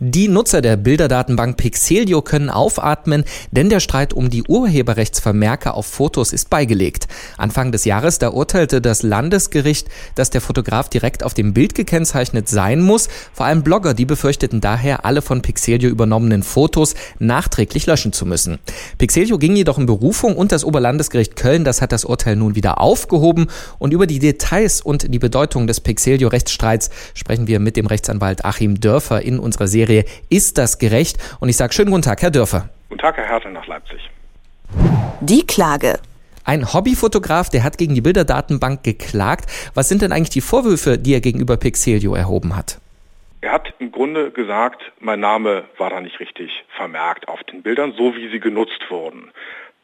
Die Nutzer der Bilderdatenbank Pixelio können aufatmen, denn der Streit um die Urheberrechtsvermerke auf Fotos ist beigelegt. Anfang des Jahres, da urteilte das Landesgericht, dass der Fotograf direkt auf dem Bild gekennzeichnet sein muss. Vor allem Blogger, die befürchteten daher, alle von Pixelio übernommenen Fotos nachträglich löschen zu müssen. Pixelio ging jedoch in Berufung und das Oberlandesgericht Köln, das hat das Urteil nun wieder aufgehoben. Und über die Details und die Bedeutung des Pixelio-Rechtsstreits sprechen wir mit dem Rechtsanwalt Achim Dörfer in unserer Serie Serie Ist das gerecht? Und ich sage schönen guten Tag, Herr Dörfer. Guten Tag, Herr Hertel nach Leipzig. Die Klage. Ein Hobbyfotograf, der hat gegen die Bilderdatenbank geklagt. Was sind denn eigentlich die Vorwürfe, die er gegenüber Pixelio erhoben hat? Er hat im Grunde gesagt, mein Name war da nicht richtig vermerkt auf den Bildern, so wie sie genutzt wurden.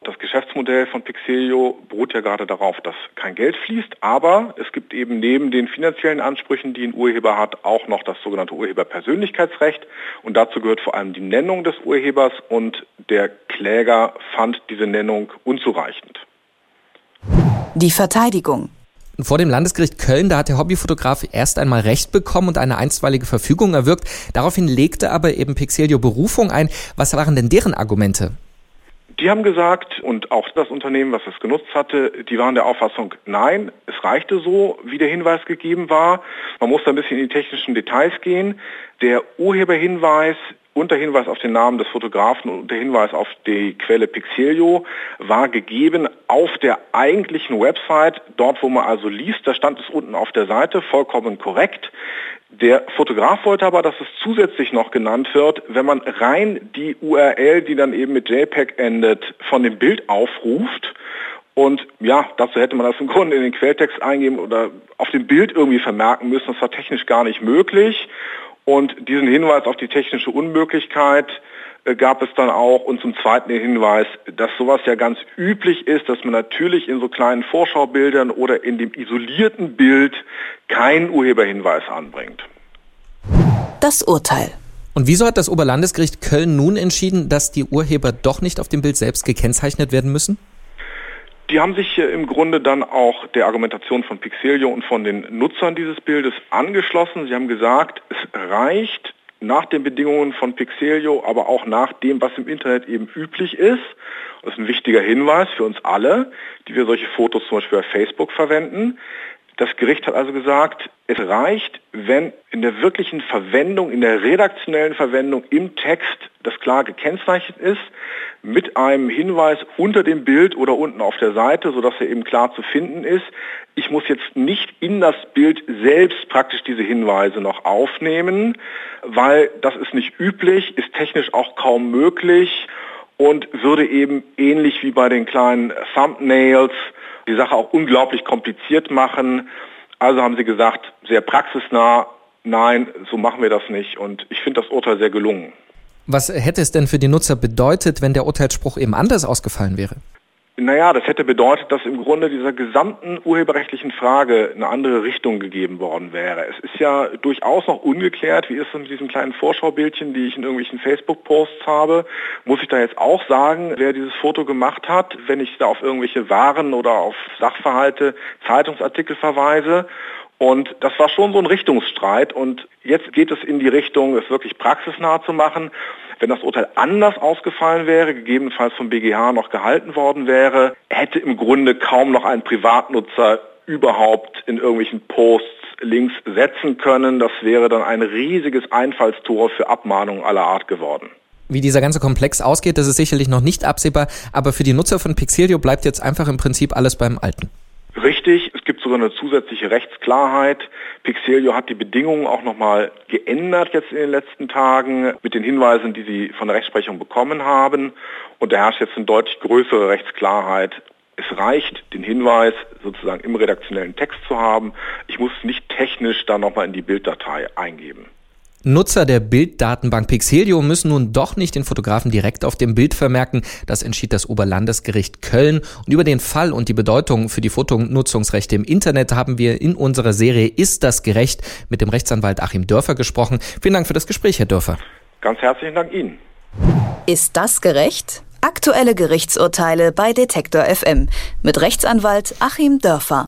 Das Geschäftsmodell von Pixelio beruht ja gerade darauf, dass kein Geld fließt, aber es gibt eben neben den finanziellen Ansprüchen, die ein Urheber hat, auch noch das sogenannte Urheberpersönlichkeitsrecht und dazu gehört vor allem die Nennung des Urhebers und der Kläger fand diese Nennung unzureichend. Die Verteidigung. Vor dem Landesgericht Köln, da hat der Hobbyfotograf erst einmal Recht bekommen und eine einstweilige Verfügung erwirkt. Daraufhin legte aber eben Pixelio Berufung ein. Was waren denn deren Argumente? Die haben gesagt, und auch das Unternehmen, was es genutzt hatte, die waren der Auffassung, nein, es reichte so, wie der Hinweis gegeben war. Man muss da ein bisschen in die technischen Details gehen. Der Urheberhinweis und der Hinweis auf den Namen des Fotografen und der Hinweis auf die Quelle Pixelio war gegeben auf der eigentlichen Website, dort wo man also liest, da stand es unten auf der Seite, vollkommen korrekt. Der Fotograf wollte aber, dass es zusätzlich noch genannt wird, wenn man rein die URL, die dann eben mit JPEG endet, von dem Bild aufruft. Und ja, dazu hätte man das im Grunde in den Quelltext eingeben oder auf dem Bild irgendwie vermerken müssen. Das war technisch gar nicht möglich. Und diesen Hinweis auf die technische Unmöglichkeit äh, gab es dann auch und zum zweiten den Hinweis, dass sowas ja ganz üblich ist, dass man natürlich in so kleinen Vorschaubildern oder in dem isolierten Bild keinen Urheberhinweis anbringt. Das Urteil. Und wieso hat das Oberlandesgericht Köln nun entschieden, dass die Urheber doch nicht auf dem Bild selbst gekennzeichnet werden müssen? Die haben sich im Grunde dann auch der Argumentation von Pixelio und von den Nutzern dieses Bildes angeschlossen. Sie haben gesagt, es reicht nach den Bedingungen von Pixelio, aber auch nach dem, was im Internet eben üblich ist. Das ist ein wichtiger Hinweis für uns alle, die wir solche Fotos zum Beispiel bei Facebook verwenden. Das Gericht hat also gesagt, es reicht, wenn in der wirklichen Verwendung, in der redaktionellen Verwendung im Text das klar gekennzeichnet ist, mit einem Hinweis unter dem Bild oder unten auf der Seite, sodass er eben klar zu finden ist. Ich muss jetzt nicht in das Bild selbst praktisch diese Hinweise noch aufnehmen, weil das ist nicht üblich, ist technisch auch kaum möglich und würde eben ähnlich wie bei den kleinen Thumbnails die Sache auch unglaublich kompliziert machen. Also haben sie gesagt, sehr praxisnah, nein, so machen wir das nicht. Und ich finde das Urteil sehr gelungen. Was hätte es denn für die Nutzer bedeutet, wenn der Urteilsspruch eben anders ausgefallen wäre? Naja, das hätte bedeutet, dass im Grunde dieser gesamten urheberrechtlichen Frage eine andere Richtung gegeben worden wäre. Es ist ja durchaus noch ungeklärt, wie ist es mit diesen kleinen Vorschaubildchen, die ich in irgendwelchen Facebook-Posts habe. Muss ich da jetzt auch sagen, wer dieses Foto gemacht hat, wenn ich da auf irgendwelche Waren oder auf Sachverhalte, Zeitungsartikel verweise? Und das war schon so ein Richtungsstreit und jetzt geht es in die Richtung, es wirklich praxisnah zu machen. Wenn das Urteil anders ausgefallen wäre, gegebenenfalls vom BGH noch gehalten worden wäre, hätte im Grunde kaum noch ein Privatnutzer überhaupt in irgendwelchen Posts Links setzen können. Das wäre dann ein riesiges Einfallstor für Abmahnungen aller Art geworden. Wie dieser ganze Komplex ausgeht, das ist sicherlich noch nicht absehbar, aber für die Nutzer von Pixelio bleibt jetzt einfach im Prinzip alles beim Alten. Richtig, sogar eine zusätzliche Rechtsklarheit. Pixelio hat die Bedingungen auch nochmal geändert jetzt in den letzten Tagen mit den Hinweisen, die sie von der Rechtsprechung bekommen haben. Und da herrscht jetzt eine deutlich größere Rechtsklarheit. Es reicht, den Hinweis sozusagen im redaktionellen Text zu haben. Ich muss nicht technisch da nochmal in die Bilddatei eingeben. Nutzer der Bilddatenbank Pixelio müssen nun doch nicht den Fotografen direkt auf dem Bild vermerken. Das entschied das Oberlandesgericht Köln. Und über den Fall und die Bedeutung für die Fotonutzungsrechte im Internet haben wir in unserer Serie Ist das gerecht mit dem Rechtsanwalt Achim Dörfer gesprochen. Vielen Dank für das Gespräch, Herr Dörfer. Ganz herzlichen Dank Ihnen. Ist das gerecht? Aktuelle Gerichtsurteile bei Detektor FM mit Rechtsanwalt Achim Dörfer.